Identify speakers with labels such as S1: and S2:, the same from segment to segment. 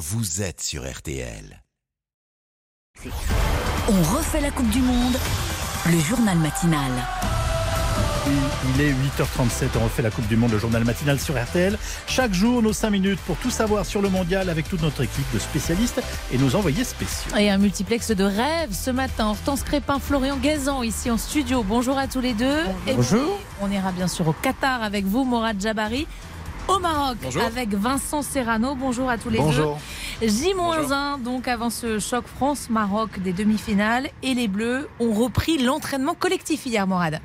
S1: vous êtes sur RTL.
S2: On refait la Coupe du Monde, le journal matinal.
S3: Il est 8h37, on refait la Coupe du Monde, le journal matinal sur RTL. Chaque jour, nos 5 minutes pour tout savoir sur le mondial avec toute notre équipe de spécialistes et nos envoyés spéciaux.
S4: Et un multiplex de rêves ce matin. Hortense Crépin, Florian Gazan ici en studio. Bonjour à tous les deux. Et
S3: Bonjour.
S4: puis, on ira bien sûr au Qatar avec vous, Morad Jabari. Au Maroc avec Vincent Serrano. Bonjour à tous les
S5: Bonjour.
S4: deux. J-1 donc avant ce choc France-Maroc des demi-finales. Et les Bleus ont repris l'entraînement collectif hier, Morad.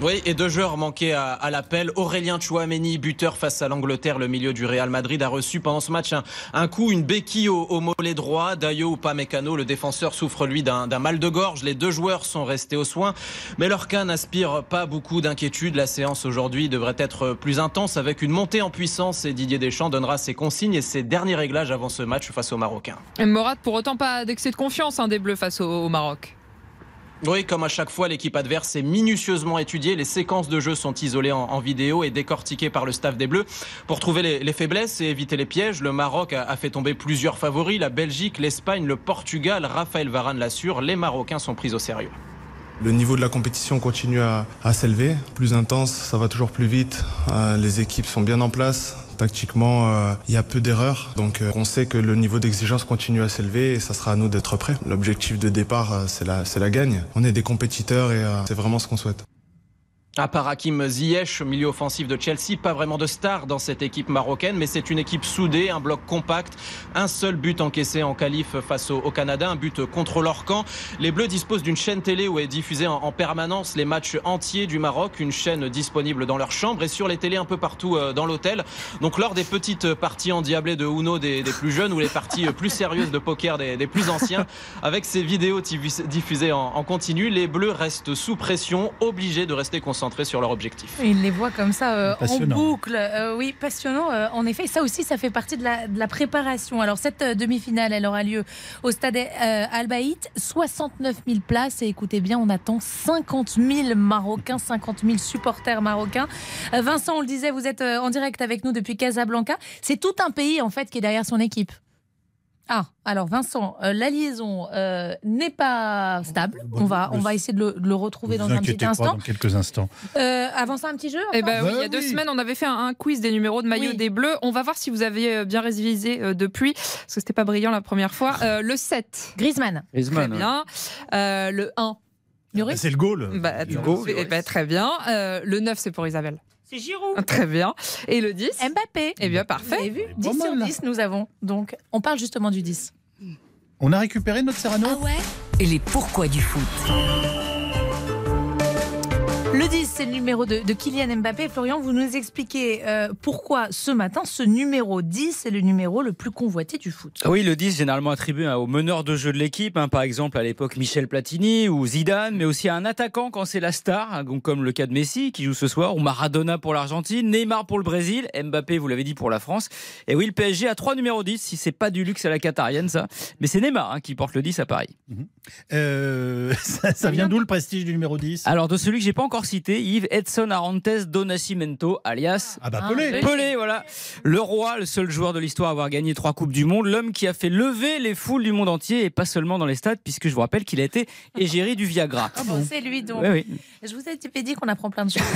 S5: Oui, et deux joueurs manquaient à, l'appel. Aurélien Chouameni, buteur face à l'Angleterre, le milieu du Real Madrid, a reçu pendant ce match un, coup, une béquille au, mollet droit. Dayo Upamecano, le défenseur, souffre lui d'un mal de gorge. Les deux joueurs sont restés aux soins, mais leur cas n'inspire pas beaucoup d'inquiétude. La séance aujourd'hui devrait être plus intense avec une montée en puissance et Didier Deschamps donnera ses consignes et ses derniers réglages avant ce match face aux Marocains.
S6: Et Morat, pour autant, pas d'excès de confiance hein, des Bleus face au Maroc.
S5: Oui, comme à chaque fois, l'équipe adverse est minutieusement étudiée. Les séquences de jeu sont isolées en, vidéo et décortiquées par le staff des Bleus pour trouver les, les faiblesses et éviter les pièges. Le Maroc a, a fait tomber plusieurs favoris, la Belgique, l'Espagne, le Portugal. Raphaël Varane l'assure, les Marocains sont pris au sérieux.
S7: Le niveau de la compétition continue à, s'élever, plus intense, ça va toujours plus vite. Euh, les équipes sont bien en place. Tactiquement, euh, il y a peu d'erreurs. Donc euh, on sait que le niveau d'exigence continue à s'élever et ça sera à nous d'être prêts. L'objectif de départ, c'est la, la gagne. On est des compétiteurs et c'est vraiment ce qu'on souhaite.
S5: À part Hakim Ziyech, milieu offensif de Chelsea, pas vraiment de star dans cette équipe marocaine, mais c'est une équipe soudée, un bloc compact, un seul but encaissé en qualif face au, Canada, un but contre leur camp. Les Bleus disposent d'une chaîne télé où est diffusé en, en, permanence les matchs entiers du Maroc, une chaîne disponible dans leur chambre et sur les télés un peu partout euh, dans l'hôtel. Donc lors des petites parties endiablées de Uno des, plus jeunes ou les parties plus sérieuses de poker des, plus anciens, avec ces vidéos diffusées en continu, les Bleus restent sous pression, obligés de rester concentrés sur leur objectif.
S4: Il les voit comme ça euh, en boucle. Euh, oui, passionnant. Euh, en effet, ça aussi, ça fait partie de la, de la préparation. Alors, cette demi-finale, elle aura lieu au stade Al-Baït. 69 000 places. Et écoutez bien, on attend 50 000 Marocains, 50 000 supporters marocains. Vincent, on le disait, vous êtes en direct avec nous depuis Casablanca. C'est tout un pays, en fait, qui est derrière son équipe. Ah, alors Vincent, euh, la liaison euh, n'est pas stable. On va, on va essayer de le, de le retrouver
S3: Vous
S4: dans un petit
S3: pas,
S4: instant.
S3: dans quelques instants.
S4: Euh, avant ça, un petit jeu
S6: Eh ben oui, il y a deux semaines, on avait fait un, un quiz des numéros de maillot
S4: Oui.
S6: des Bleus. On va voir si vous avez euh, bien révisé euh, depuis, parce que c'était pas brillant la première fois. Euh, le 7,
S4: Griezmann.
S6: très bien. Euh, le 1,
S4: Lloris
S3: Bah, c'est le goal.
S6: bah,
S3: goal.
S6: eh ben, très bien. Euh, le 9, c'est pour Isabelle.
S4: C'est Giroud.
S6: Très bien. Et le 10
S4: Mbappé.
S6: Eh bien,
S4: Vous
S6: parfait.
S4: avez vu
S3: Pas
S4: 10 sur
S3: mal.
S4: 10 nous avons. Donc, on parle justement du 10.
S3: On a récupéré notre Serrano?
S2: Ah ouais? Et les pourquoi du foot?
S4: Le 10, c'est le numéro de, de Kylian Mbappé. Florian, vous nous expliquez euh, pourquoi ce matin, ce numéro 10 est le numéro le plus convoité du foot.
S8: Oui, le 10 généralement attribué hein, au meneur de jeu de l'équipe, hein, par exemple à l'époque Michel Platini ou Zidane, mais aussi à un attaquant quand c'est la star, hein, donc comme le cas de Messi qui joue ce soir, ou Maradona pour l'Argentine, Neymar pour le Brésil, Mbappé, vous l'avez dit, pour la France. Et oui, le PSG a trois numéros 10, si c'est pas du luxe à la qatarienne ça, mais c'est Neymar hein, qui porte le 10 à Paris.
S3: Euh, ça, ça vient d'où le prestige du numéro 10
S8: Alors de celui que j'ai pas encore cité, Yves Edson Arantes do Nascimento, alias
S3: Ah bah
S4: Ah,
S3: Pelé
S4: Pelé.
S8: Pelé, voilà. Le roi, le seul joueur de l'histoire à avoir gagné trois Coupes du Monde, l'homme qui a fait lever les foules du monde entier et pas seulement dans les stades, puisque je vous rappelle qu'il a été égérie du Viagra.
S4: Bon, c'est lui donc.
S8: Oui, oui.
S4: Je vous ai dit qu'on apprend plein de choses.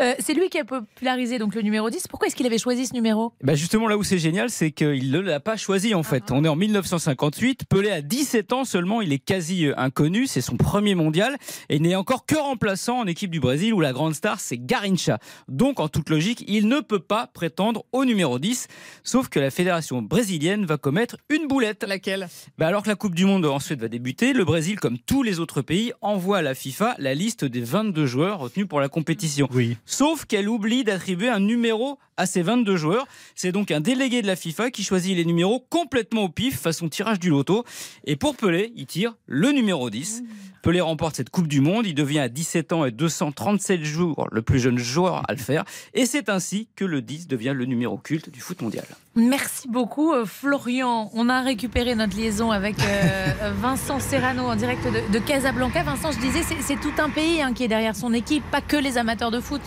S4: Euh, c'est lui qui a popularisé donc le numéro 10. Pourquoi est-ce qu'il avait choisi ce numéro?
S8: Bah justement, là où c'est génial, c'est qu'il ne l'a pas choisi en fait. On est en 1958. Pelé a 17 ans seulement, il est quasi euh, inconnu. C'est son premier mondial et il n'est encore que remplaçant en équipe du Brésil où la grande star c'est Garincha. Donc en toute logique, il ne peut pas prétendre au numéro 10. Sauf que la fédération brésilienne va commettre une boulette.
S6: Laquelle?
S8: Bah alors que la Coupe du Monde ensuite va débuter, le Brésil, comme tous les autres pays, envoie à la FIFA la liste des 22 joueurs retenus pour la compétition.
S3: Oui.
S8: Sauf qu'elle oublie d'attribuer un numéro à ces 22 joueurs. C'est donc un délégué de la FIFA qui choisit les numéros complètement au pif, façon tirage du loto. Et pour Pelé, il tire le numéro 10. Pelé remporte cette Coupe du Monde. Il devient à 17 ans et 237 jours le plus jeune joueur à le faire. Et c'est ainsi que le 10 devient le numéro culte du foot mondial.
S4: Merci beaucoup, euh, Florian. On a récupéré notre liaison avec euh, Vincent Serrano en direct de, de Casablanca. Vincent, je disais, c'est c'est tout un pays hein, qui est derrière son équipe, pas que les amateurs de foot.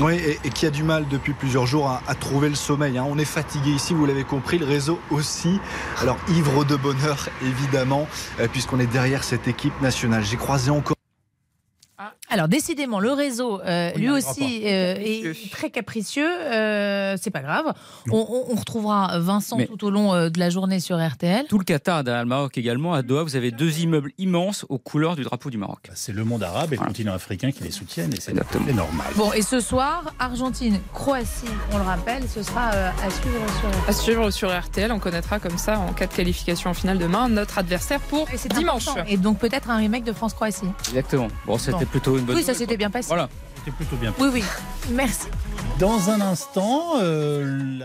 S9: Oui, et, qui a du mal depuis plusieurs jours à, trouver le sommeil. Hein. On est fatigué ici, vous l'avez compris, le réseau aussi. Alors ivre de bonheur, évidemment, euh, puisqu'on est derrière cette équipe nationale. J'ai croisé encore
S4: alors décidément, le réseau, euh, lui aussi, euh, est très capricieux. Euh, c'est pas grave. On, retrouvera Vincent tout au long de la journée sur RTL.
S8: Tout le Qatar, derrière le Maroc également, à Doha, vous avez deux immeubles immenses aux couleurs du drapeau du Maroc. Bah,
S3: c'est le monde arabe et le continent africain qui les soutiennent et c'est normal.
S4: Bon, et ce soir, Argentine, Croatie, on le rappelle, ce sera à suivre sur
S6: À suivre sur RTL, on connaîtra comme ça, en cas de qualification en finale demain, notre adversaire pour dimanche.
S4: Et donc peut-être un remake de France-Croatie.
S8: Exactement. Bon, c'était plutôt une
S4: oui, ça s'était bien passé.
S8: Voilà.
S3: C'était plutôt bien
S4: passé. Oui, oui. Merci.
S3: Dans un instant, euh,